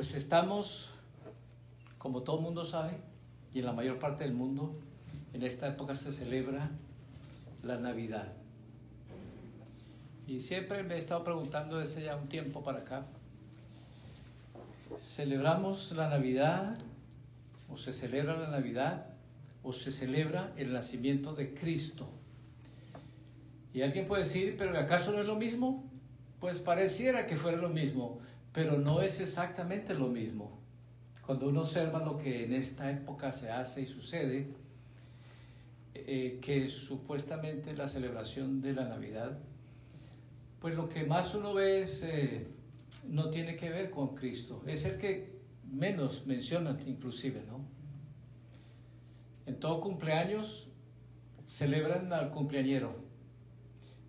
Pues estamos, como todo mundo sabe, y en la mayor parte del mundo, en esta época se celebra la Navidad. Y siempre me he estado preguntando desde ya un tiempo para acá, ¿celebramos la Navidad o se celebra la Navidad o se celebra el nacimiento de Cristo? Y alguien puede decir, pero ¿acaso no es lo mismo? Pues pareciera que fuera lo mismo, pero no es exactamente lo mismo. Cuando uno observa lo que en esta época se hace y sucede, eh, que supuestamente la celebración de la Navidad, pues lo que más uno ve es, eh, no tiene que ver con Cristo, es el que menos mencionan inclusive, ¿no? En todo cumpleaños celebran al cumpleañero,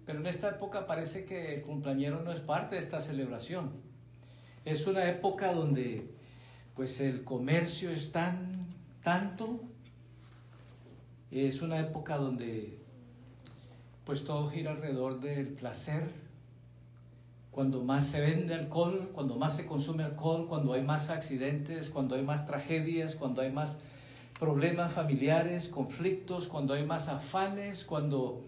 pero en esta época parece que el cumpleañero no es parte de esta celebración. Es una época donde pues el comercio es tan tanto es una época donde pues todo gira alrededor del placer. Cuando más se vende alcohol, cuando más se consume alcohol, cuando hay más accidentes, cuando hay más tragedias, cuando hay más problemas familiares, conflictos, cuando hay más afanes, cuando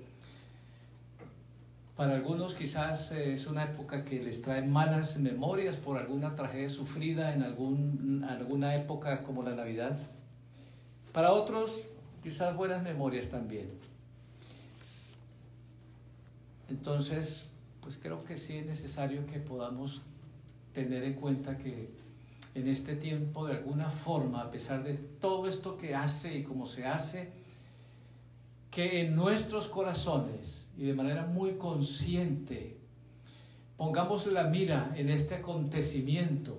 para algunos quizás eh, es una época que les trae malas memorias por alguna tragedia sufrida en algún, alguna época como la Navidad. Para otros quizás buenas memorias también. Entonces, pues creo que sí es necesario que podamos tener en cuenta que en este tiempo, de alguna forma, a pesar de todo esto que hace y cómo se hace, que en nuestros corazones y de manera muy consciente pongamos la mira en este acontecimiento,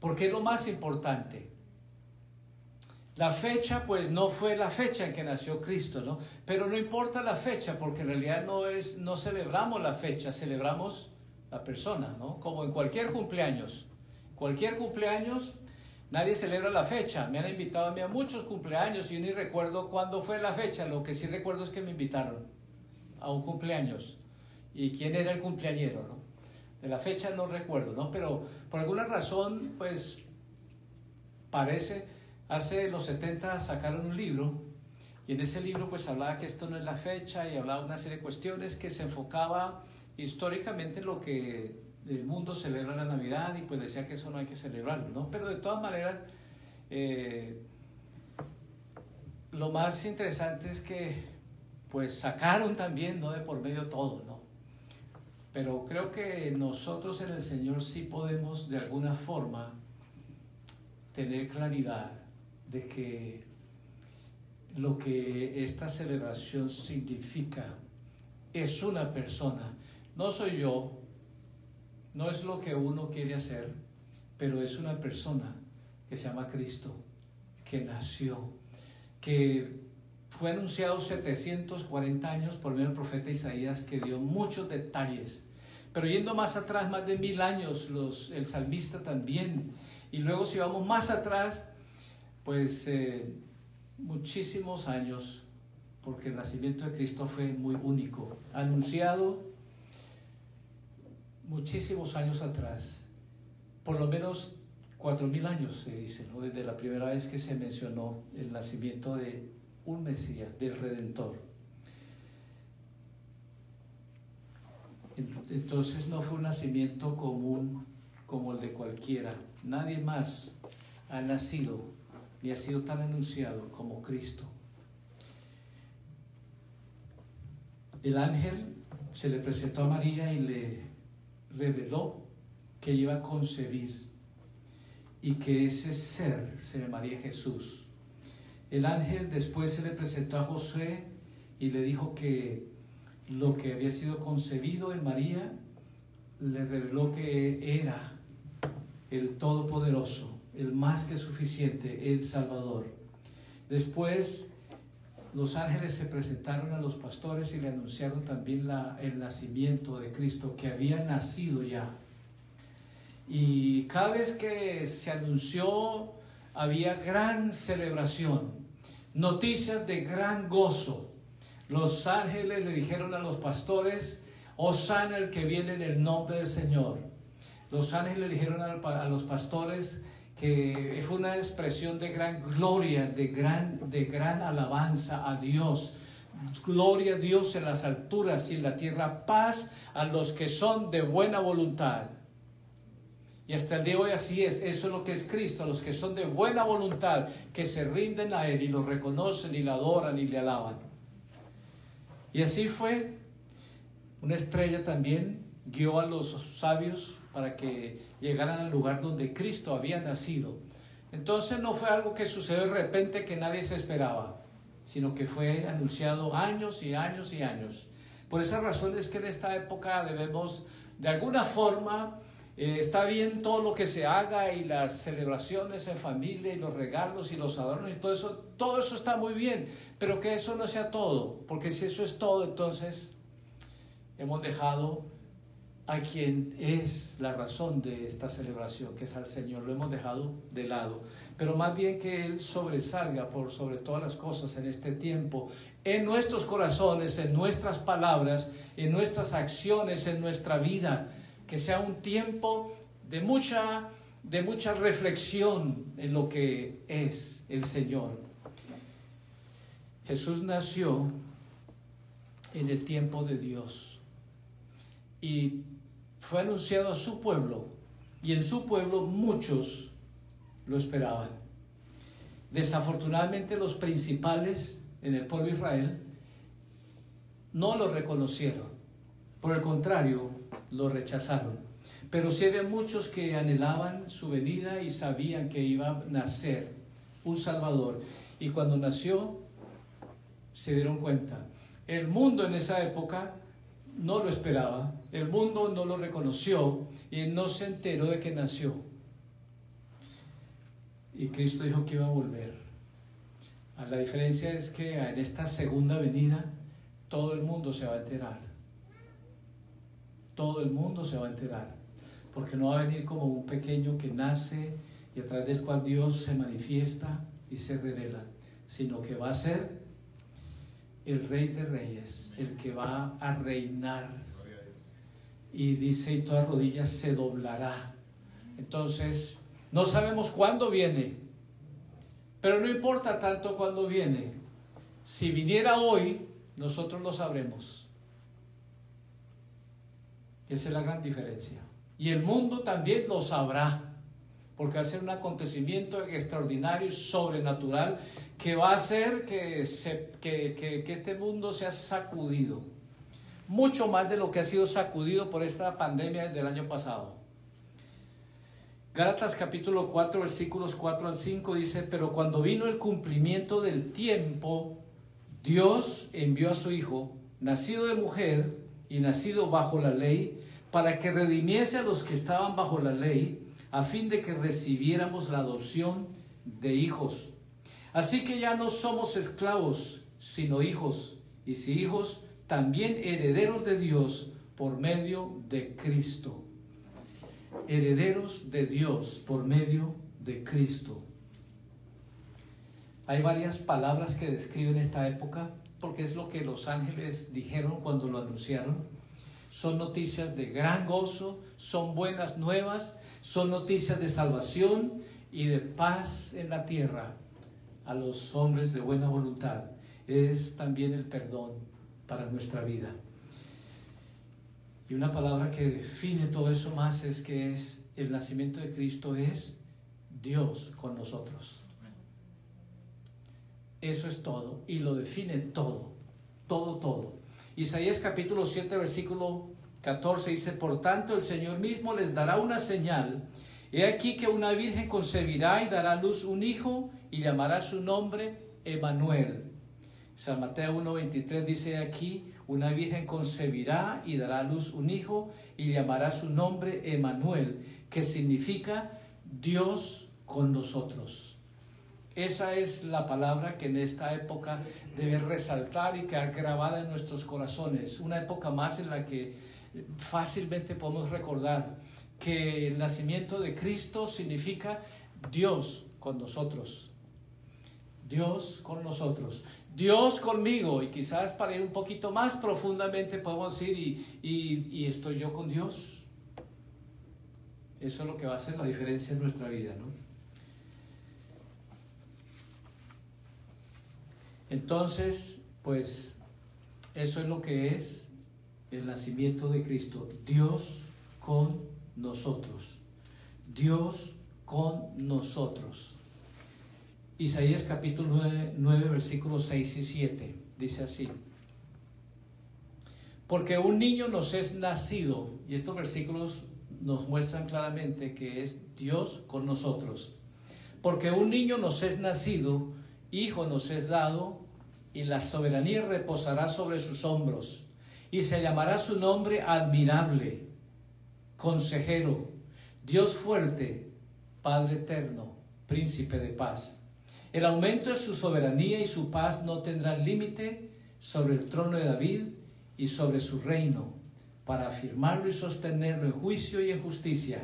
porque es lo más importante. La fecha, pues no fue la fecha en que nació Cristo, ¿no? Pero no importa la fecha, porque en realidad no es, no celebramos la fecha, celebramos la persona, ¿no? Como en cualquier cumpleaños. Cualquier cumpleaños, nadie celebra la fecha. Me han invitado a mí a muchos cumpleaños y yo ni recuerdo cuándo fue la fecha. Lo que sí recuerdo es que me invitaron a un cumpleaños. ¿Y quién era el cumpleañero, no? De la fecha no recuerdo, ¿no? Pero por alguna razón, pues parece Hace los 70 sacaron un libro y en ese libro pues hablaba que esto no es la fecha y hablaba una serie de cuestiones que se enfocaba históricamente en lo que el mundo celebra la Navidad y pues decía que eso no hay que celebrarlo, ¿no? Pero de todas maneras, eh, lo más interesante es que pues sacaron también, ¿no? De por medio todo, ¿no? Pero creo que nosotros en el Señor sí podemos de alguna forma tener claridad de que lo que esta celebración significa es una persona. No soy yo, no es lo que uno quiere hacer, pero es una persona que se llama Cristo, que nació, que fue anunciado 740 años por medio del profeta Isaías, que dio muchos detalles. Pero yendo más atrás, más de mil años, los, el salmista también. Y luego si vamos más atrás, pues eh, muchísimos años, porque el nacimiento de Cristo fue muy único, anunciado muchísimos años atrás, por lo menos cuatro mil años se dice, desde la primera vez que se mencionó el nacimiento de un Mesías, del Redentor. Entonces no fue un nacimiento común como el de cualquiera. Nadie más ha nacido y ha sido tan anunciado como Cristo. El ángel se le presentó a María y le reveló que iba a concebir y que ese ser se llamaría Jesús. El ángel después se le presentó a José y le dijo que lo que había sido concebido en María le reveló que era el Todopoderoso el más que suficiente, el Salvador. Después los ángeles se presentaron a los pastores y le anunciaron también la, el nacimiento de Cristo, que había nacido ya. Y cada vez que se anunció había gran celebración, noticias de gran gozo. Los ángeles le dijeron a los pastores, Osana el que viene en el nombre del Señor. los ángeles le dijeron a los pastores que fue una expresión de gran gloria, de gran, de gran alabanza a Dios. Gloria a Dios en las alturas y en la tierra, paz a los que son de buena voluntad. Y hasta el día de hoy así es, eso es lo que es Cristo, los que son de buena voluntad, que se rinden a Él y lo reconocen y le adoran y le alaban. Y así fue, una estrella también guió a los sabios para que llegaran al lugar donde Cristo había nacido. Entonces no fue algo que sucedió de repente que nadie se esperaba, sino que fue anunciado años y años y años. Por esa razón es que en esta época debemos, de alguna forma, eh, está bien todo lo que se haga y las celebraciones en familia y los regalos y los adornos y todo eso, todo eso está muy bien, pero que eso no sea todo, porque si eso es todo, entonces hemos dejado a quien es la razón de esta celebración, que es al Señor, lo hemos dejado de lado, pero más bien que Él sobresalga por sobre todas las cosas en este tiempo, en nuestros corazones, en nuestras palabras, en nuestras acciones, en nuestra vida que sea un tiempo de mucha, de mucha reflexión en lo que es el Señor. Jesús nació en el tiempo de Dios y fue anunciado a su pueblo y en su pueblo muchos lo esperaban. Desafortunadamente los principales en el pueblo de Israel no lo reconocieron. Por el contrario, lo rechazaron. Pero sí había muchos que anhelaban su venida y sabían que iba a nacer un Salvador. Y cuando nació, se dieron cuenta. El mundo en esa época no lo esperaba, el mundo no lo reconoció y no se enteró de que nació. Y Cristo dijo que iba a volver. La diferencia es que en esta segunda venida todo el mundo se va a enterar todo el mundo se va a enterar, porque no va a venir como un pequeño que nace y a través del cual Dios se manifiesta y se revela, sino que va a ser el rey de reyes, el que va a reinar. Y dice, y toda rodilla se doblará. Entonces, no sabemos cuándo viene, pero no importa tanto cuándo viene. Si viniera hoy, nosotros lo sabremos. Esa es la gran diferencia. Y el mundo también lo sabrá, porque va a ser un acontecimiento extraordinario y sobrenatural que va a hacer que, que, este mundo sea sacudido. Mucho más de lo que ha sido sacudido por esta pandemia del año pasado. Gálatas capítulo 4 versículos 4 al 5 dice, pero cuando vino el cumplimiento del tiempo, Dios envió a su Hijo, nacido de mujer, y nacido bajo la ley, para que redimiese a los que estaban bajo la ley, a fin de que recibiéramos la adopción de hijos. Así que ya no somos esclavos, sino hijos, y si hijos, también herederos de Dios por medio de Cristo. Herederos de Dios por medio de Cristo. Hay varias palabras que describen esta época porque es lo que los ángeles dijeron cuando lo anunciaron. Son noticias de gran gozo, son buenas nuevas, son noticias de salvación y de paz en la tierra a los hombres de buena voluntad. Es también el perdón para nuestra vida. Y una palabra que define todo eso más es que es el nacimiento de Cristo es Dios con nosotros. Eso es todo y lo define todo, todo, todo. Isaías capítulo 7, versículo 14 dice, por tanto el Señor mismo les dará una señal. He aquí que una virgen concebirá y dará a luz un hijo y llamará su nombre Emanuel. San Mateo 1.23 dice aquí, una virgen concebirá y dará a luz un hijo y llamará su nombre Emanuel, que significa Dios con nosotros. Esa es la palabra que en esta época debe resaltar y quedar grabada en nuestros corazones. Una época más en la que fácilmente podemos recordar que el nacimiento de Cristo significa Dios con nosotros. Dios con nosotros. Dios conmigo. Y quizás para ir un poquito más profundamente podemos decir, y, y estoy yo con Dios. Eso es lo que va a hacer la diferencia en nuestra vida, ¿no? Entonces, pues, eso es lo que es el nacimiento de Cristo. Dios con nosotros. Dios con nosotros. Isaías capítulo 9, 9, versículos 6 y 7. Dice así. Porque un niño nos es nacido, y estos versículos nos muestran claramente que es Dios con nosotros. Porque un niño nos es nacido, hijo nos es dado, y la soberanía reposará sobre sus hombros, y se llamará su nombre admirable, consejero, Dios fuerte, Padre eterno, príncipe de paz. El aumento de su soberanía y su paz no tendrán límite sobre el trono de David y sobre su reino, para afirmarlo y sostenerlo en juicio y en justicia,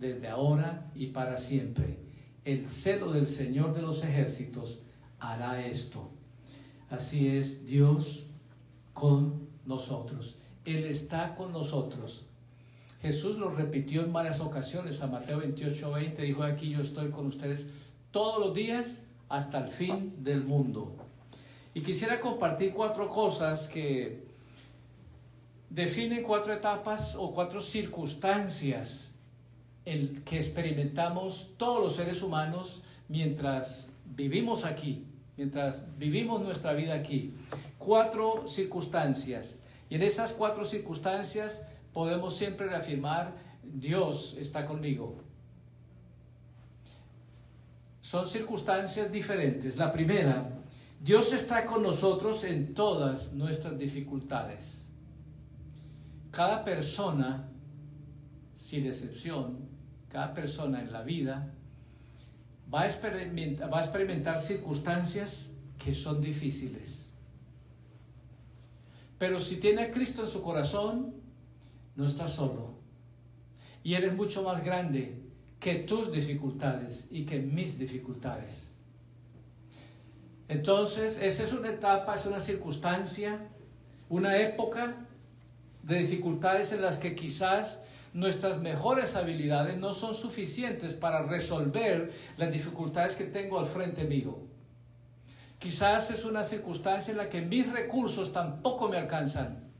desde ahora y para siempre. El celo del Señor de los ejércitos hará esto. Así es Dios con nosotros. Él está con nosotros. Jesús lo repitió en varias ocasiones. A Mateo 28, 20 dijo aquí, yo estoy con ustedes todos los días hasta el fin del mundo. Y quisiera compartir cuatro cosas que definen cuatro etapas o cuatro circunstancias en que experimentamos todos los seres humanos mientras vivimos aquí, mientras vivimos nuestra vida aquí. Cuatro circunstancias. Y en esas cuatro circunstancias podemos siempre reafirmar, Dios está conmigo, son circunstancias diferentes. La primera, Dios está con nosotros en todas nuestras dificultades. Cada persona, sin excepción, cada persona en la vida va a experimentar, circunstancias que son difíciles. Pero si tiene a Cristo en su corazón, no está solo. Y eres mucho más grande que tus dificultades y que mis dificultades. Entonces, esa es una etapa, es una circunstancia, una época de dificultades en las que quizás nuestras mejores habilidades no son suficientes para resolver las dificultades que tengo al frente mío. Quizás es una circunstancia en la que mis recursos tampoco me alcanzan,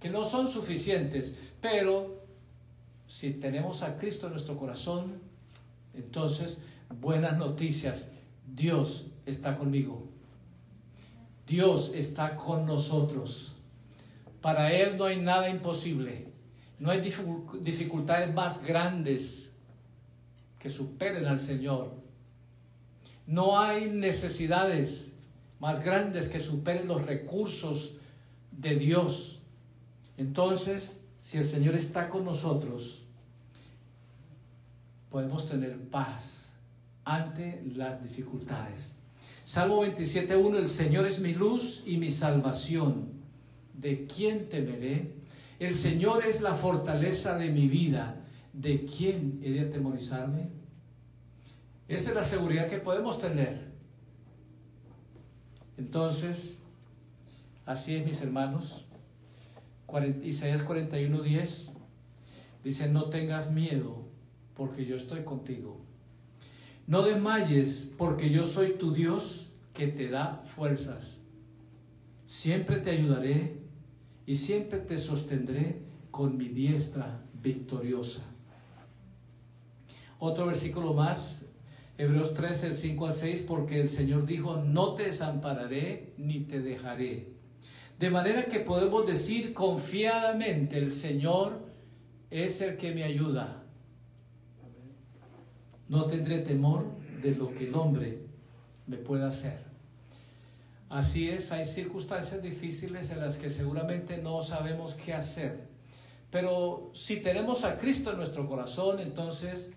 que no son suficientes, pero si tenemos a Cristo en nuestro corazón, entonces buenas noticias. Dios está conmigo. Dios está con nosotros. Para Él no hay nada imposible. No hay dificultades más grandes que superen al Señor. No hay necesidades más grandes que superen los recursos de Dios. Entonces, si el Señor está con nosotros, podemos tener paz ante las dificultades. Salmo 27.1, el Señor es mi luz y mi salvación. ¿De quién temeré? El Señor es la fortaleza de mi vida. ¿De quién he de atemorizarme? Esa es la seguridad que podemos tener. Entonces, así es, mis hermanos. Isaías 41, 10 dice, no tengas miedo porque yo estoy contigo. No desmayes porque yo soy tu Dios que te da fuerzas. Siempre te ayudaré y siempre te sostendré con mi diestra victoriosa. Otro versículo más, Hebreos 3, el 5 al 6, porque el Señor dijo, no te desampararé ni te dejaré. De manera que podemos decir confiadamente, el Señor es el que me ayuda. No tendré temor de lo que el hombre me pueda hacer. Así es, hay circunstancias difíciles en las que seguramente no sabemos qué hacer. Pero si tenemos a Cristo en nuestro corazón, entonces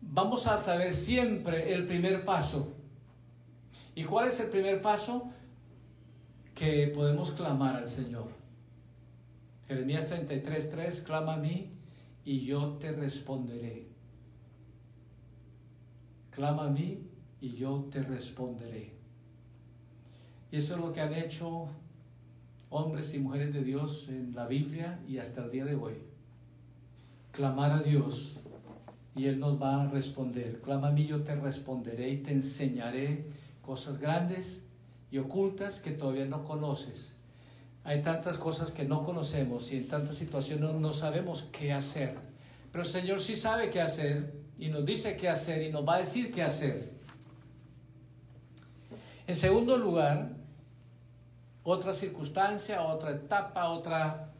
vamos a saber siempre el primer paso. ¿Y cuál es el primer paso? que podemos clamar al Señor. Jeremías 33:3, clama a mí y yo te responderé. Clama a mí y yo te responderé. Y eso es lo que han hecho hombres y mujeres de Dios en la Biblia y hasta el día de hoy. clamar a Dios y Él nos va a responder. Clama a mí, yo te responderé y te enseñaré cosas grandes y ocultas que todavía no conoces. Hay tantas cosas que no conocemos y en tantas situaciones no sabemos qué hacer. Pero el Señor sí sabe qué hacer y nos dice qué hacer y nos va a decir qué hacer. En segundo lugar, otra circunstancia, otra etapa, otra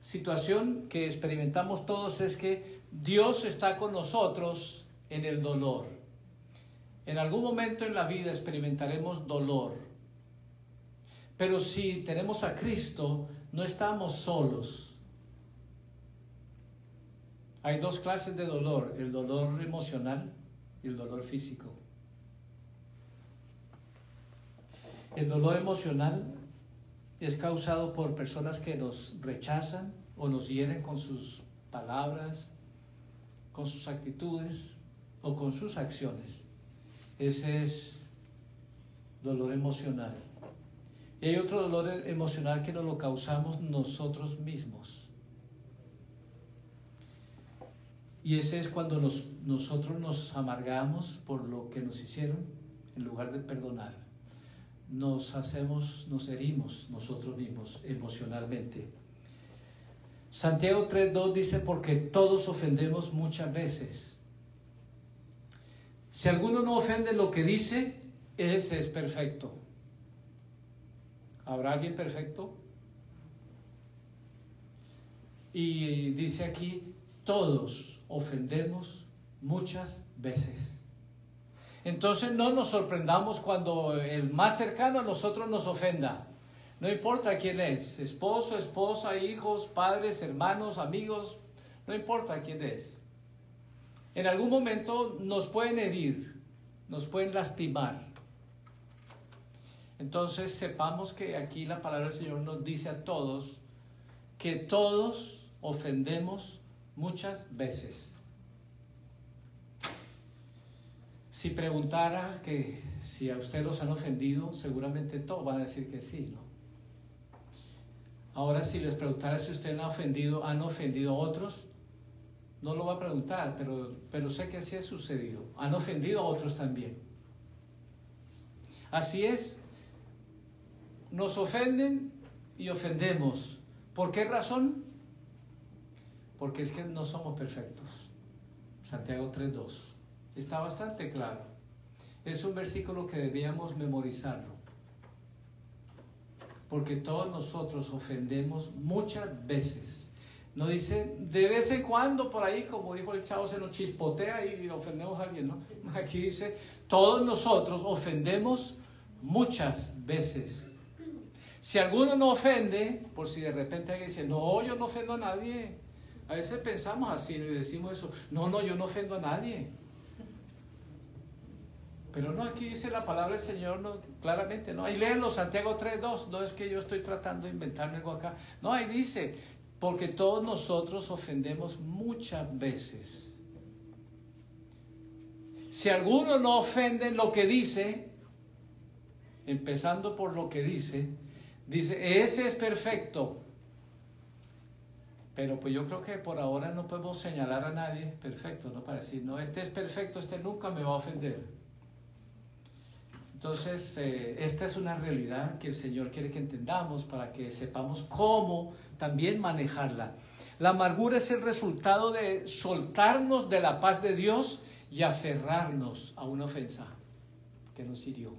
situación que experimentamos todos es que Dios está con nosotros en el dolor. En algún momento en la vida experimentaremos dolor. Pero si tenemos a Cristo, no estamos solos. Hay dos clases de dolor, el dolor emocional y el dolor físico. El dolor emocional es causado por personas que nos rechazan o nos hieren con sus palabras, con sus actitudes o con sus acciones. Ese es dolor emocional. Y hay otro dolor emocional que nos lo causamos nosotros mismos. Y ese es cuando nosotros nos amargamos por lo que nos hicieron en lugar de perdonar. Nos hacemos, nos herimos nosotros mismos emocionalmente. Santiago 3.2 dice, porque todos ofendemos muchas veces. Si alguno no ofende lo que dice, ese es perfecto. ¿Habrá alguien perfecto? Y dice aquí, todos ofendemos muchas veces. Entonces no nos sorprendamos cuando el más cercano a nosotros nos ofenda. No importa quién es, esposo, esposa, hijos, padres, hermanos, amigos, no importa quién es. En algún momento nos pueden herir, nos pueden lastimar. Entonces sepamos que aquí la palabra del Señor nos dice a todos que todos ofendemos muchas veces. Si preguntara que si a usted los han ofendido, seguramente todos van a decir que sí, ¿no? Ahora si les preguntara si usted ha ofendido, han ofendido a otros, no lo va a preguntar, pero, pero sé que así ha sucedido. Han ofendido a otros también. Así es, nos ofenden y ofendemos. ¿Por qué razón? Porque es que no somos perfectos. Santiago 3.2. Está bastante claro. Es un versículo que debíamos memorizarlo. Porque todos nosotros ofendemos muchas veces. No dice de vez en cuando por ahí, como dijo el chavo, se nos chispotea y ofendemos a alguien, ¿no? Aquí dice, todos nosotros ofendemos muchas veces. Si alguno no ofende, por si de repente alguien dice, no, yo no ofendo a nadie. A veces pensamos así y decimos eso, no, no, yo no ofendo a nadie. Pero no, aquí dice la palabra del Señor no, claramente, ¿no? Ahí léenlo, Santiago 3.2, no es que yo estoy tratando de inventarme algo acá. No, ahí dice, porque todos nosotros ofendemos muchas veces. Si alguno no ofende lo que dice, empezando por lo que dice, Dice, ese es perfecto. Pero pues yo creo que por ahora no podemos señalar a nadie perfecto, ¿no? Para decir, no, este es perfecto, este nunca me va a ofender. Entonces, eh, esta es una realidad que el Señor quiere que entendamos para que sepamos cómo también manejarla. La amargura es el resultado de soltarnos de la paz de Dios y aferrarnos a una ofensa que nos hirió.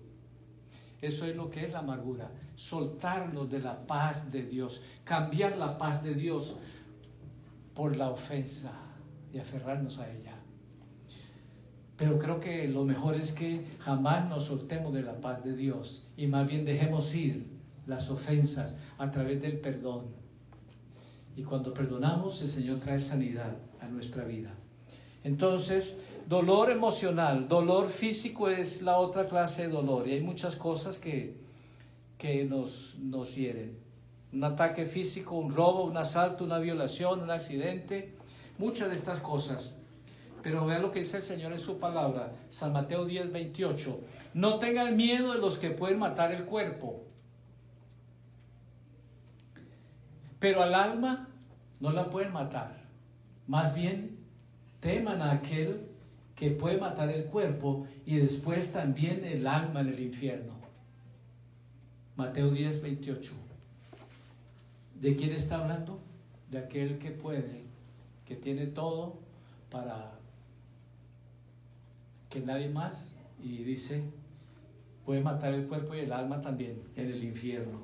Eso es lo que es la amargura. Soltarnos de la paz de Dios. Cambiar la paz de Dios por la ofensa y aferrarnos a ella. Pero creo que lo mejor es que jamás nos soltemos de la paz de Dios y más bien dejemos ir las ofensas a través del perdón. Y cuando perdonamos, el Señor trae sanidad a nuestra vida. Entonces, Dolor emocional, dolor físico es la otra clase de dolor y hay muchas cosas que, que nos, nos hieren. Un ataque físico, un robo, un asalto, una violación, un accidente, muchas de estas cosas. Pero vean lo que dice el Señor en su palabra, San Mateo 10, 28. No tengan miedo de los que pueden matar el cuerpo, pero al alma no la pueden matar. Más bien, teman a aquel que puede matar el cuerpo y después también el alma en el infierno. Mateo 10, 28. ¿De quién está hablando? De aquel que puede, que tiene todo para que nadie más, y dice, puede matar el cuerpo y el alma también en el infierno.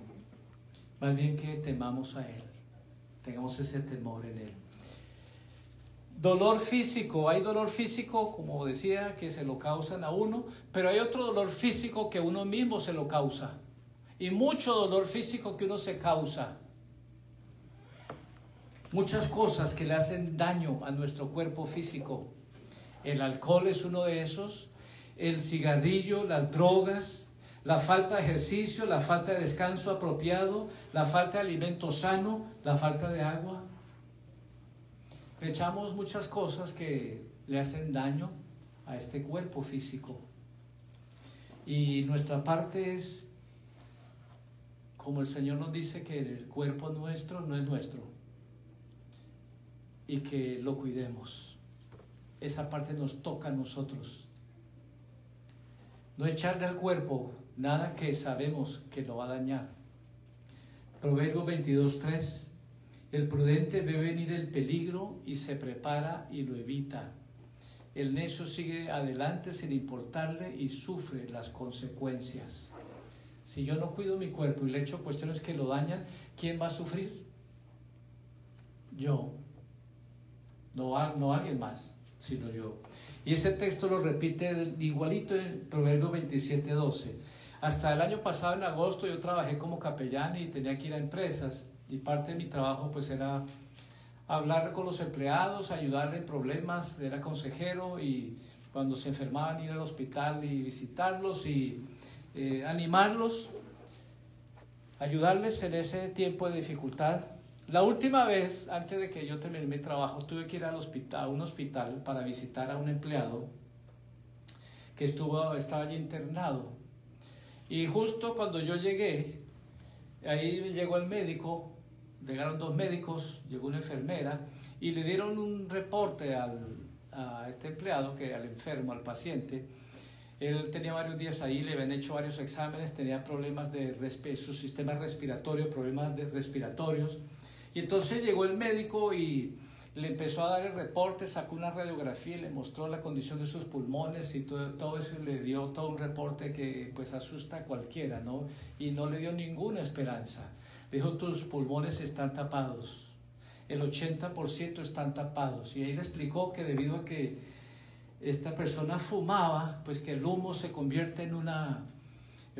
Más bien que temamos a Él, tengamos ese temor en Él. Dolor físico, hay dolor físico, como decía, que se lo causan a uno, pero hay otro dolor físico que uno mismo se lo causa. Y mucho dolor físico que uno se causa. Muchas cosas que le hacen daño a nuestro cuerpo físico. El alcohol es uno de esos, el cigarrillo, las drogas, la falta de ejercicio, la falta de descanso apropiado, la falta de alimento sano, la falta de agua echamos muchas cosas que le hacen daño a este cuerpo físico. Y nuestra parte es, como el Señor nos dice, que el cuerpo nuestro no es nuestro y que lo cuidemos. Esa parte nos toca a nosotros. No echarle al cuerpo nada que sabemos que lo va a dañar. Proverbio 22.3 el prudente ve venir el peligro y se prepara y lo evita. El necio sigue adelante sin importarle y sufre las consecuencias. Si yo no cuido mi cuerpo y le echo cuestiones que lo dañan, ¿quién va a sufrir? Yo. No, no alguien más, sino yo. Y ese texto lo repite igualito en Proverbio 27, 12. Hasta el año pasado, en agosto, yo trabajé como capellán y tenía que ir a empresas y parte de mi trabajo pues era hablar con los empleados, ayudarle en problemas, era consejero y cuando se enfermaban ir al hospital y visitarlos y eh, animarlos, ayudarles en ese tiempo de dificultad. La última vez, antes de que yo terminé mi trabajo, tuve que ir al hospital, a un hospital para visitar a un empleado que estaba allí internado. Y justo cuando yo llegué, ahí llegó el médico llegaron dos médicos, llegó una enfermera y le dieron un reporte al, a este empleado, que al enfermo, al paciente. Él tenía varios días ahí, le habían hecho varios exámenes, tenía problemas de su sistema respiratorio, problemas de respiratorios. Y entonces llegó el médico y le empezó a dar el reporte, sacó una radiografía y le mostró la condición de sus pulmones y todo, eso le dio todo un reporte que pues asusta a cualquiera, ¿no? Y no le dio ninguna esperanza. Dijo, tus pulmones están tapados. El 80% están tapados. Y ahí le explicó que debido a que esta persona fumaba, pues que el humo se convierte en una,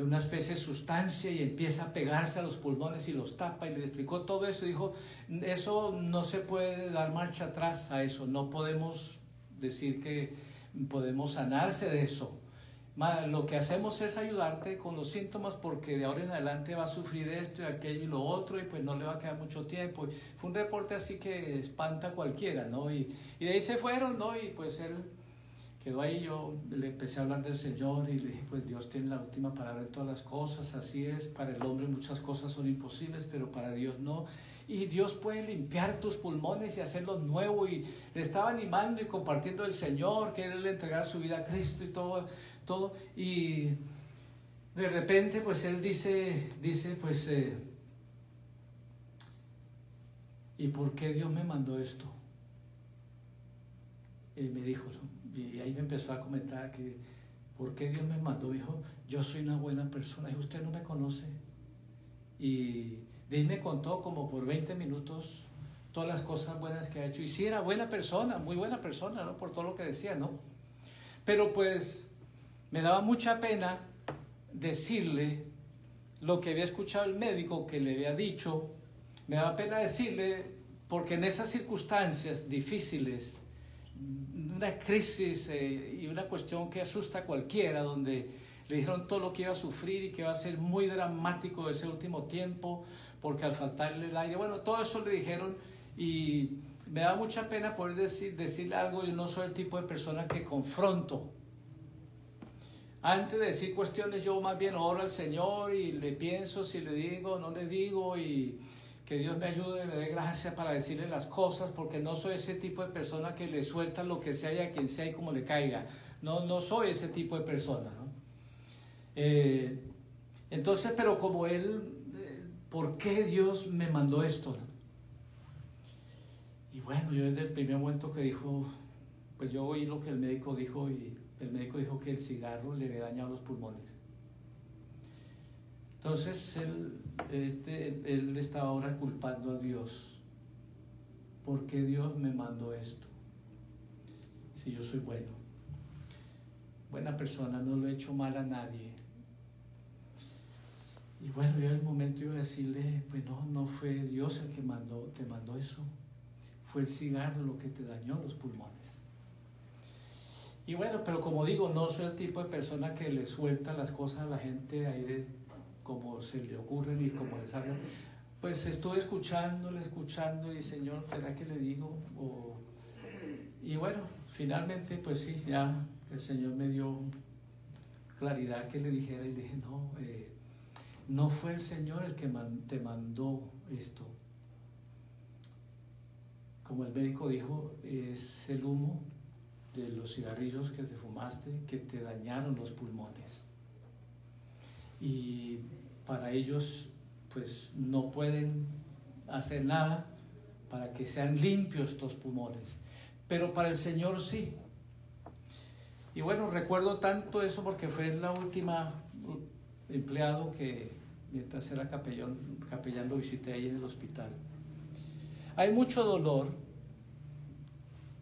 en una especie de sustancia y empieza a pegarse a los pulmones y los tapa. Y le explicó todo eso. Dijo, eso no se puede dar marcha atrás a eso. No podemos decir que podemos sanarse de eso lo que hacemos es ayudarte con los síntomas porque de ahora en adelante va a sufrir esto y aquello y lo otro y pues no le va a quedar mucho tiempo. Fue un reporte así que espanta a cualquiera, ¿no? Y, y de ahí se fueron, ¿no? Y pues él quedó ahí, yo le empecé a hablar del Señor y le dije, pues Dios tiene la última palabra en todas las cosas, así es, para el hombre muchas cosas son imposibles, pero para Dios no. Y Dios puede limpiar tus pulmones y hacerlos nuevos y le estaba animando y compartiendo el Señor, que Él le entregara su vida a Cristo y todo todo. Y de repente, pues él dice, dice, pues, eh, ¿y por qué Dios me mandó esto? Y me dijo, y ahí me empezó a comentar que, ¿por qué Dios me mandó? Dijo, yo soy una buena persona. Y usted no me conoce. Y de ahí me contó como por 20 minutos todas las cosas buenas que ha hecho. Y sí, era buena persona, muy buena persona, ¿no? Por todo lo que decía, ¿no? Pero pues me daba mucha pena decirle lo que había escuchado el médico que le había dicho, me daba pena decirle porque en esas circunstancias difíciles, una crisis eh, y una cuestión que asusta a cualquiera, donde le dijeron todo lo que iba a sufrir y que va a ser muy dramático ese último tiempo, porque al faltarle el aire, bueno, todo eso le dijeron y me da mucha pena poder decir, decirle algo, yo no soy el tipo de persona que confronto, antes de decir cuestiones, yo más bien oro al Señor y le pienso si le digo no le digo. Y, que Dios me ayude, me dé gracia para decirle las cosas, porque no soy ese tipo de persona que le suelta lo que sea y a quien sea y como le caiga. No, no soy ese tipo de persona. Eh, entonces, pero como Él, eh, ¿por qué Dios me mandó esto? Y bueno, yo desde el primer momento que dijo, pues yo oí lo que el médico dijo y el médico dijo que el cigarro le había dañado los pulmones. Entonces él, este, él estaba ahora culpando a Dios. ¿Por qué Dios me mandó esto? Si yo soy bueno. Buena persona, no lo he hecho mal a nadie. Y bueno, yo en el momento iba a decirle, pues no, no fue Dios el que mandó, te mandó eso. Fue el cigarro lo que te dañó los pulmones. Y bueno, pero como digo, no soy el tipo de persona que le suelta las cosas a la gente ahí de como se le ocurren y como le salgan. Pues estuve escuchándole, escuchando y Señor, ¿será que le digo? Y bueno, finalmente pues sí, ya el Señor me dio claridad que le dijera y dije, no, eh, no fue el Señor el que te mandó esto. Como el médico dijo, es el humo de los cigarrillos que te fumaste que te dañaron los pulmones y para ellos pues no pueden hacer nada para que sean limpios estos pulmones, pero para el Señor sí. Y bueno, recuerdo tanto eso porque fue la última empleado que mientras era capellán lo visité ahí en el hospital. Hay mucho dolor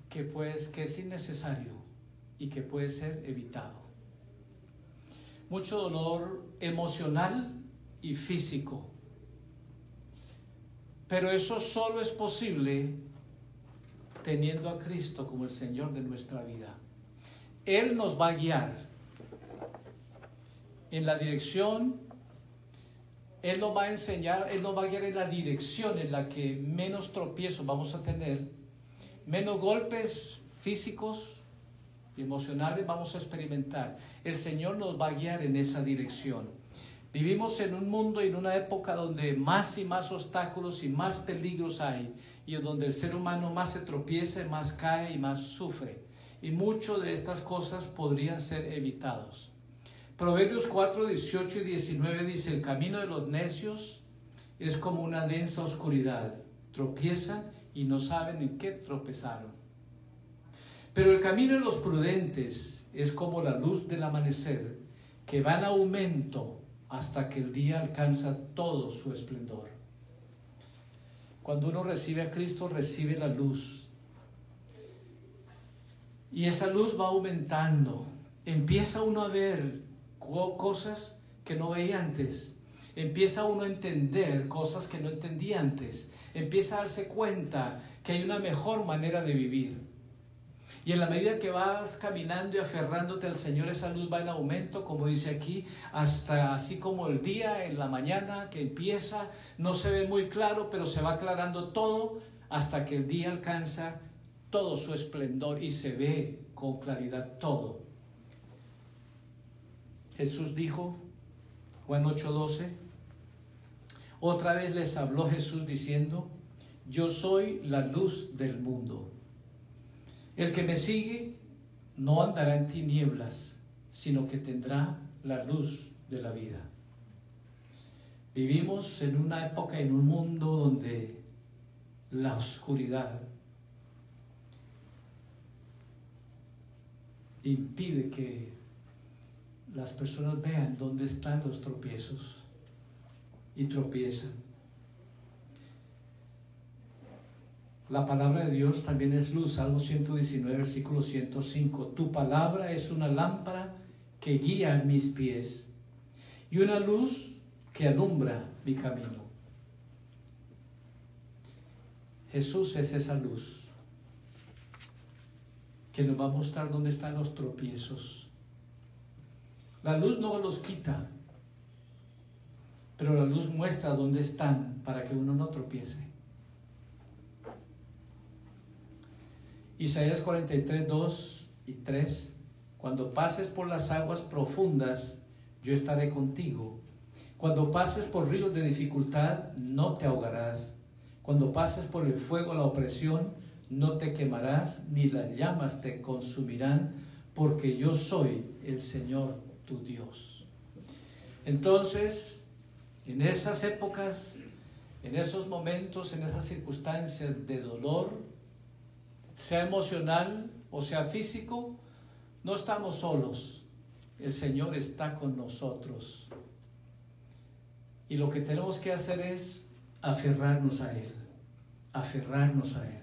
que, pues, que es innecesario y que puede ser evitado mucho dolor emocional y físico. Pero eso solo es posible teniendo a Cristo como el Señor de nuestra vida. Él nos va a guiar en la dirección, Él nos va a enseñar, Él nos va a guiar en la dirección en la que menos tropiezos vamos a tener, menos golpes físicos, emocionales vamos a experimentar, el Señor nos va a guiar en esa dirección. Vivimos en un mundo y en una época donde más y más obstáculos y más peligros hay y donde el ser humano más se tropieza, más cae y más sufre. Y muchas de estas cosas podrían ser evitados. Proverbios 4, 18 y 19 dice, el camino de los necios es como una densa oscuridad. Tropiezan y no saben en qué tropezaron. Pero el camino de los prudentes es como la luz del amanecer, que va en aumento hasta que el día alcanza todo su esplendor. Cuando uno recibe a Cristo, recibe la luz. Y esa luz va aumentando. Empieza uno a ver cosas que no veía antes. Empieza uno a entender cosas que no entendía antes. Empieza a darse cuenta que hay una mejor manera de vivir. Y en la medida que vas caminando y aferrándote al Señor, esa luz va en aumento, como dice aquí, hasta así como el día en la mañana que empieza, no se ve muy claro, pero se va aclarando todo hasta que el día alcanza todo su esplendor y se ve con claridad todo. Jesús dijo, Juan 8:12, otra vez les habló Jesús diciendo, yo soy la luz del mundo. El que me sigue no andará en tinieblas, sino que tendrá la luz de la vida. Vivimos en una época, en un mundo donde la oscuridad impide que las personas vean dónde están los tropiezos y tropiezan. La palabra de Dios también es luz. Salmo 119, versículo 105. Tu palabra es una lámpara que guía mis pies y una luz que alumbra mi camino. Jesús es esa luz que nos va a mostrar dónde están los tropiezos. La luz no los quita, pero la luz muestra dónde están para que uno no tropiece. Isaías 43, 2 y 3. Cuando pases por las aguas profundas, yo estaré contigo. Cuando pases por ríos de dificultad, no te ahogarás. Cuando pases por el fuego, la opresión, no te quemarás, ni las llamas te consumirán, porque yo soy el Señor tu Dios. Entonces, en esas épocas, en esos momentos, en esas circunstancias de dolor, sea emocional o sea físico, no estamos solos. El Señor está con nosotros. Y lo que tenemos que hacer es aferrarnos a Él, aferrarnos a Él.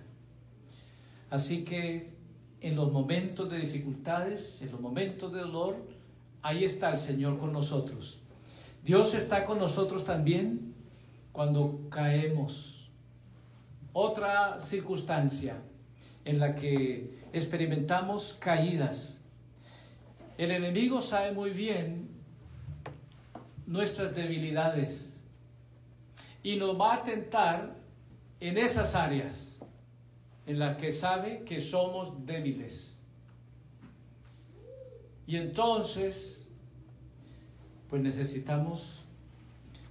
Así que en los momentos de dificultades, en los momentos de dolor, ahí está el Señor con nosotros. Dios está con nosotros también cuando caemos. Otra circunstancia en la que experimentamos caídas. El enemigo sabe muy bien nuestras debilidades y nos va a tentar en esas áreas en la que sabe que somos débiles. Y entonces, pues necesitamos,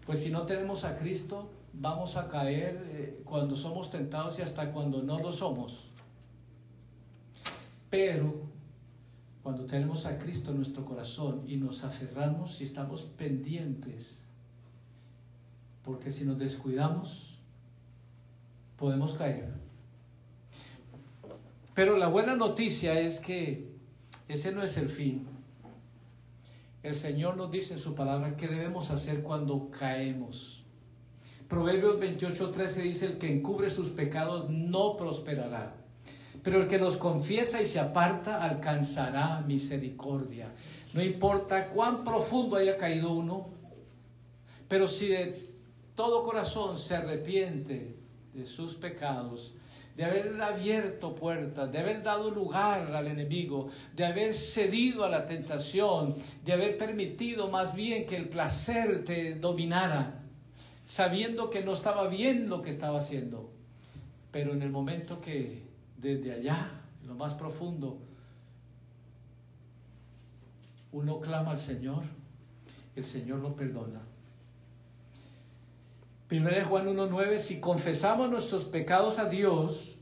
pues si no tenemos a Cristo, vamos a caer eh, cuando somos tentados y hasta cuando no lo somos. Pero cuando tenemos a Cristo en nuestro corazón y nos aferramos y estamos pendientes, porque si nos descuidamos, podemos caer. Pero la buena noticia es que ese no es el fin. El Señor nos dice en su palabra qué debemos hacer cuando caemos. Proverbios 28:13 dice, el que encubre sus pecados no prosperará, pero el que los confiesa y se aparta alcanzará misericordia. No importa cuán profundo haya caído uno, pero si de todo corazón se arrepiente de sus pecados, de haber abierto puertas, de haber dado lugar al enemigo, de haber cedido a la tentación, de haber permitido más bien que el placer te dominara, sabiendo que no estaba bien lo que estaba haciendo. Pero en el momento que desde allá, lo más profundo, uno clama al Señor, el Señor lo perdona. Primero Juan 1.9, si confesamos nuestros pecados a Dios,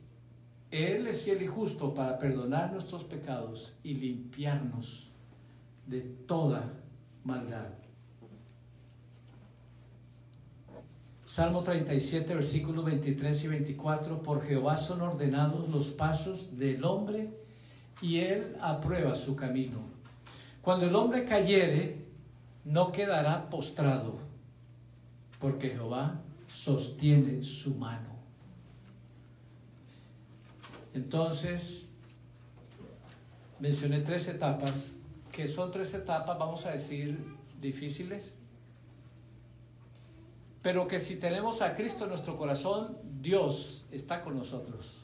Él es fiel y justo para perdonar nuestros pecados y limpiarnos de toda maldad. Salmo 37, versículos 23 y 24, por Jehová son ordenados los pasos del hombre y él aprueba su camino. Cuando el hombre cayere, no quedará postrado porque Jehová sostiene su mano. Entonces, mencioné tres etapas, que son tres etapas, vamos a decir, difíciles, pero que si tenemos a Cristo en nuestro corazón, Dios está con nosotros.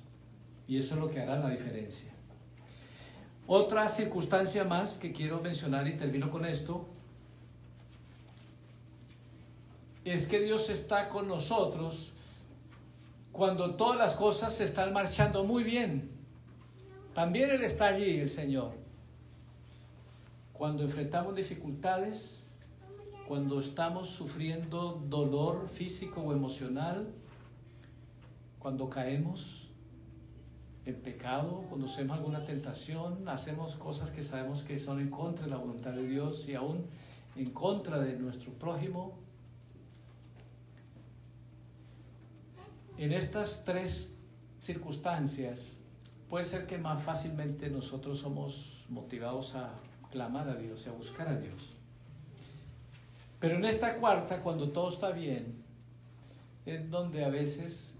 Y eso es lo que hará la diferencia. Otra circunstancia más que quiero mencionar y termino con esto, es que Dios está con nosotros cuando todas las cosas se están marchando muy bien. También Él está allí, el Señor. Cuando enfrentamos dificultades, cuando estamos sufriendo dolor físico o emocional, cuando caemos en pecado, cuando hacemos alguna tentación, hacemos cosas que sabemos que son en contra de la voluntad de Dios y aún en contra de nuestro prójimo, En estas tres circunstancias puede ser que más fácilmente nosotros somos motivados a clamar a Dios y a buscar a Dios. Pero en esta cuarta, cuando todo está bien, es donde a veces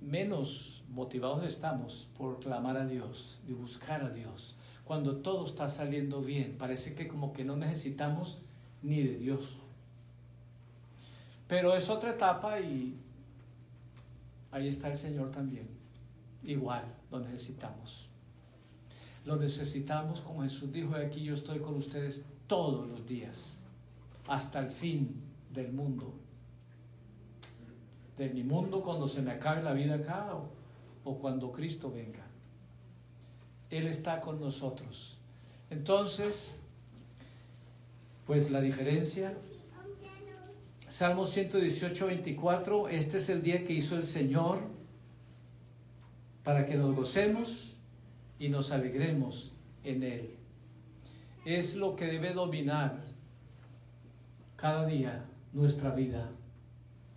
menos motivados estamos por clamar a Dios y buscar a Dios. Cuando todo está saliendo bien, parece que como que no necesitamos ni de Dios. Pero es otra etapa y ahí está el Señor también. Igual, lo necesitamos. Lo necesitamos como Jesús dijo, aquí yo estoy con ustedes todos los días, hasta el fin del mundo. De mi mundo cuando se me acabe la vida acá o, cuando Cristo venga. Él está con nosotros. Entonces, pues la diferencia. Salmo 118, 24, este es el día que hizo el Señor para que nos gocemos y nos alegremos en Él. Es lo que debe dominar cada día nuestra vida.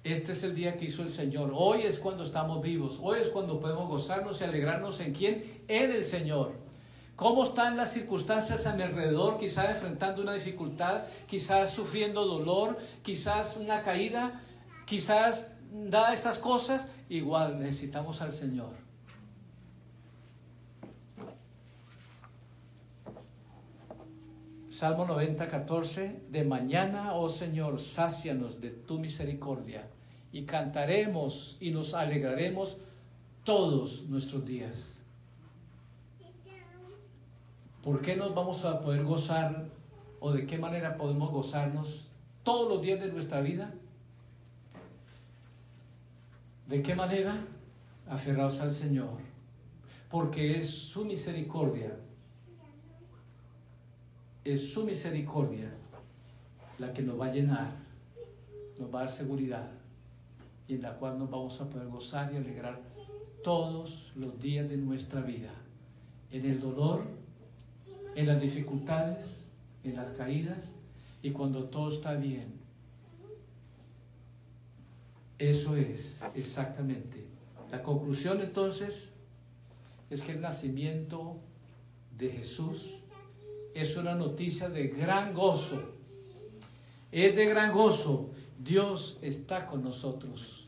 Este es el día que hizo el Señor. Hoy es cuando estamos vivos. Hoy es cuando podemos gozarnos y alegrarnos en quién? En el Señor. ¿Cómo están las circunstancias a mi alrededor? Quizás enfrentando una dificultad, quizás sufriendo dolor, quizás una caída, quizás da esas cosas. Igual necesitamos al Señor. Salmo 90, 14. De mañana, oh Señor, sácianos de tu misericordia y cantaremos y nos alegraremos todos nuestros días. ¿Por qué nos vamos a poder gozar o de qué manera podemos gozarnos todos los días de nuestra vida? ¿De qué manera? Aferrados al Señor, porque es su misericordia, es su misericordia la que nos va a llenar, nos va a dar seguridad y en la cual nos vamos a poder gozar y alegrar todos los días de nuestra vida, en el dolor, en las dificultades, en las caídas y cuando todo está bien. Eso es exactamente. La conclusión entonces es que el nacimiento de Jesús es una noticia de gran gozo. Es de gran gozo. Dios está con nosotros.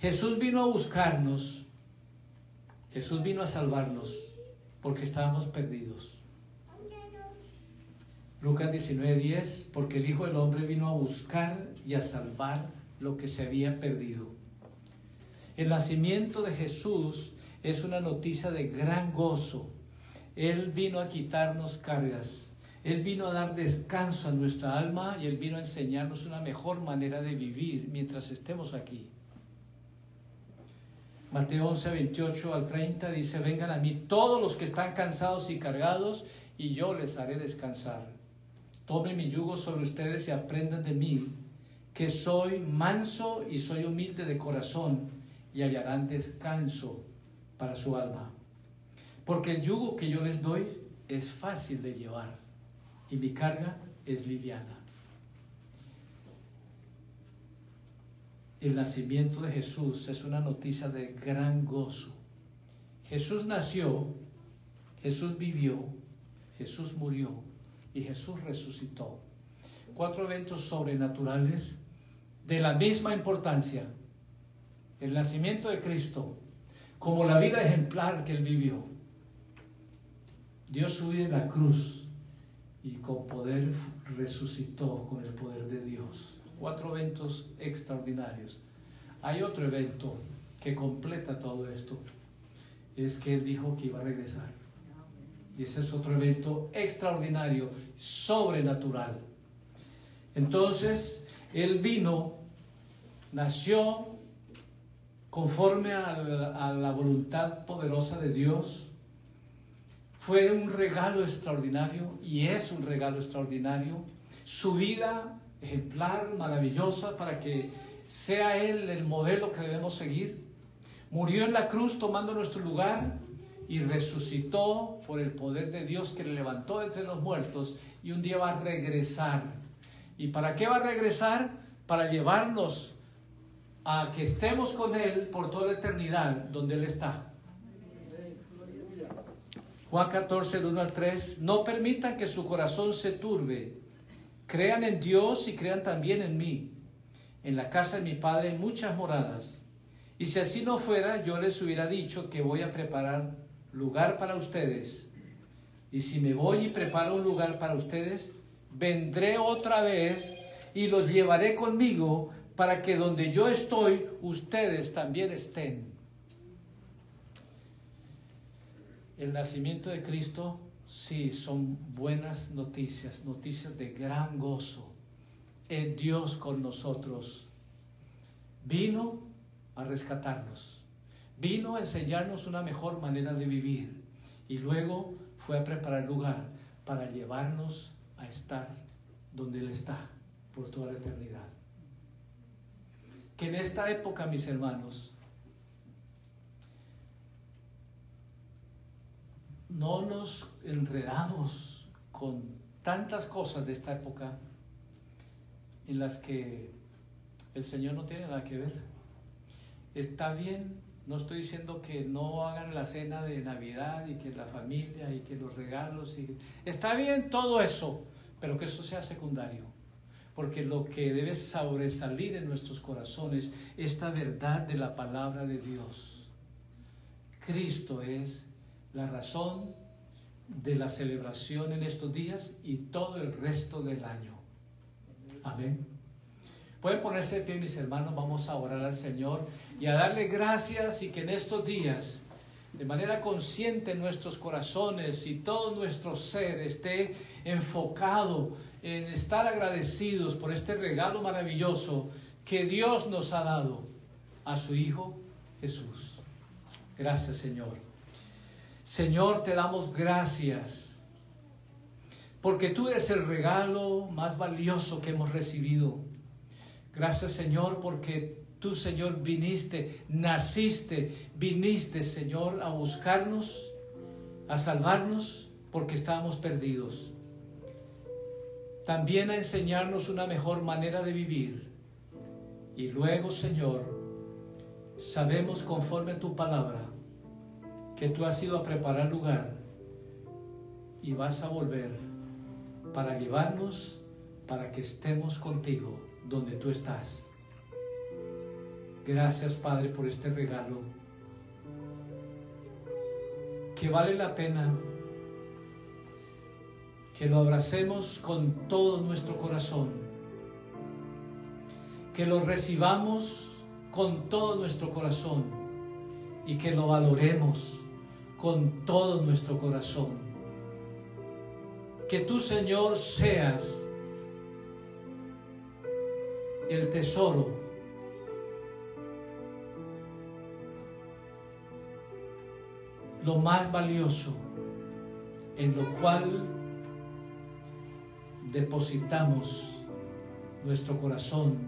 Jesús vino a buscarnos. Jesús vino a salvarnos porque estábamos perdidos. Lucas 19:10, porque el Hijo del Hombre vino a buscar y a salvar lo que se había perdido. El nacimiento de Jesús es una noticia de gran gozo. Él vino a quitarnos cargas. Él vino a dar descanso a nuestra alma y Él vino a enseñarnos una mejor manera de vivir mientras estemos aquí. Mateo 11, 28 al 30 dice, vengan a mí todos los que están cansados y cargados, y yo les haré descansar. Tomen mi yugo sobre ustedes y aprendan de mí, que soy manso y soy humilde de corazón, y hallarán descanso para su alma. Porque el yugo que yo les doy es fácil de llevar, y mi carga es liviana. el nacimiento de Jesús es una noticia de gran gozo. Jesús nació, Jesús vivió, Jesús murió y Jesús resucitó. Cuatro eventos sobrenaturales de la misma importancia. El nacimiento de Cristo, como la vida ejemplar que él vivió. Dios su en la cruz y con poder resucitó con el poder de Dios cuatro eventos extraordinarios. Hay otro evento que completa todo esto, es que Él dijo que iba a regresar. Y ese es otro evento extraordinario, sobrenatural. Entonces, Él vino, nació conforme a la, a la voluntad poderosa de Dios. Fue un regalo extraordinario y es un regalo extraordinario. Su vida ejemplar, maravillosa, para que sea Él el modelo que debemos seguir. Murió en la cruz tomando nuestro lugar y resucitó por el poder de Dios que le levantó entre los muertos y un día va a regresar. ¿Y para qué va a regresar? Para llevarnos a que estemos con Él por toda la eternidad donde Él está. Juan 14, el 1 al 3, no permitan que su corazón se turbe Crean en Dios y crean también en mí. En la casa de mi Padre muchas moradas. Y si así no fuera, yo les hubiera dicho que voy a preparar lugar para ustedes. Y si me voy y preparo un lugar para ustedes, vendré otra vez y los llevaré conmigo para que donde yo estoy, ustedes también estén. El nacimiento de Cristo Sí, son buenas noticias, noticias de gran gozo. Es Dios con nosotros. Vino a rescatarnos. Vino a enseñarnos una mejor manera de vivir. Y luego fue a preparar lugar para llevarnos a estar donde Él está por toda la eternidad. Que en esta época, mis hermanos, no nos enredamos con tantas cosas de esta época en las que el Señor no tiene nada que ver. Está bien, no estoy diciendo que no hagan la cena de Navidad y que la familia y que los regalos. Está bien todo eso, pero que eso sea secundario. Porque lo que debe sobresalir en nuestros corazones es esta verdad de la palabra de Dios. Cristo es la razón de la celebración en estos días y todo el resto del año. Amén. Pueden ponerse de pie, mis hermanos, vamos a orar al Señor y a darle gracias y que en estos días, de manera consciente en nuestros corazones y todo nuestro ser esté enfocado en estar agradecidos por este regalo maravilloso que Dios nos ha dado a su Hijo Jesús. Gracias, Señor. Señor, te damos gracias porque tú eres el regalo más valioso que hemos recibido. Gracias, Señor, porque tú, Señor, viniste, naciste, viniste, Señor, a buscarnos, a salvarnos, porque estábamos perdidos. También a enseñarnos una mejor manera de vivir. Y luego, Señor, sabemos conforme a tu palabra que tú has ido a preparar lugar y vas a volver para llevarnos para que estemos contigo donde tú estás. Gracias Padre por este regalo que vale la pena que lo abracemos con todo nuestro corazón, que lo recibamos con todo nuestro corazón y que lo valoremos con todo nuestro corazón. Que tú, Señor, seas el tesoro lo más valioso en lo cual depositamos nuestro corazón,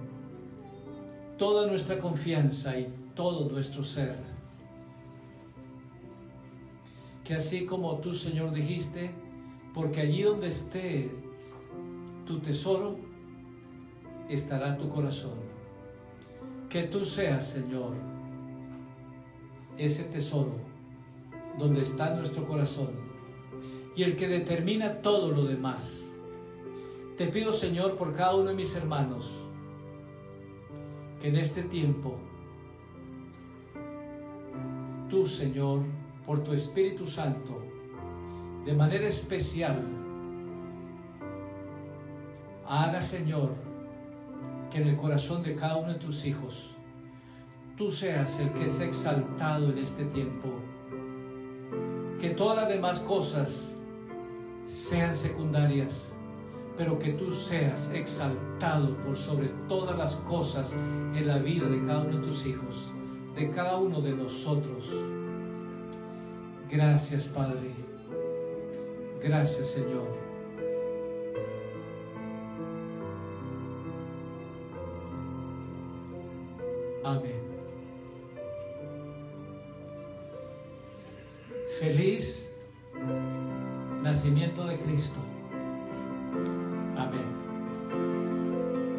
toda nuestra confianza y todo nuestro ser que así como tú, Señor, dijiste, porque allí donde esté tu tesoro, estará tu corazón. Que tú seas, Señor, ese tesoro donde está nuestro corazón y el que determina todo lo demás. Te pido, Señor, por cada uno de mis hermanos, que en este tiempo tú, Señor, por tu Espíritu Santo de manera especial. Haga, Señor, que en el corazón de cada uno de tus hijos tú seas el que es exaltado en este tiempo. Que todas las demás cosas sean secundarias, pero que tú seas exaltado por sobre todas las cosas en la vida de cada uno de tus hijos, de cada uno de nosotros. Gracias, Padre. Gracias, Señor. Amén. Feliz nacimiento de Cristo.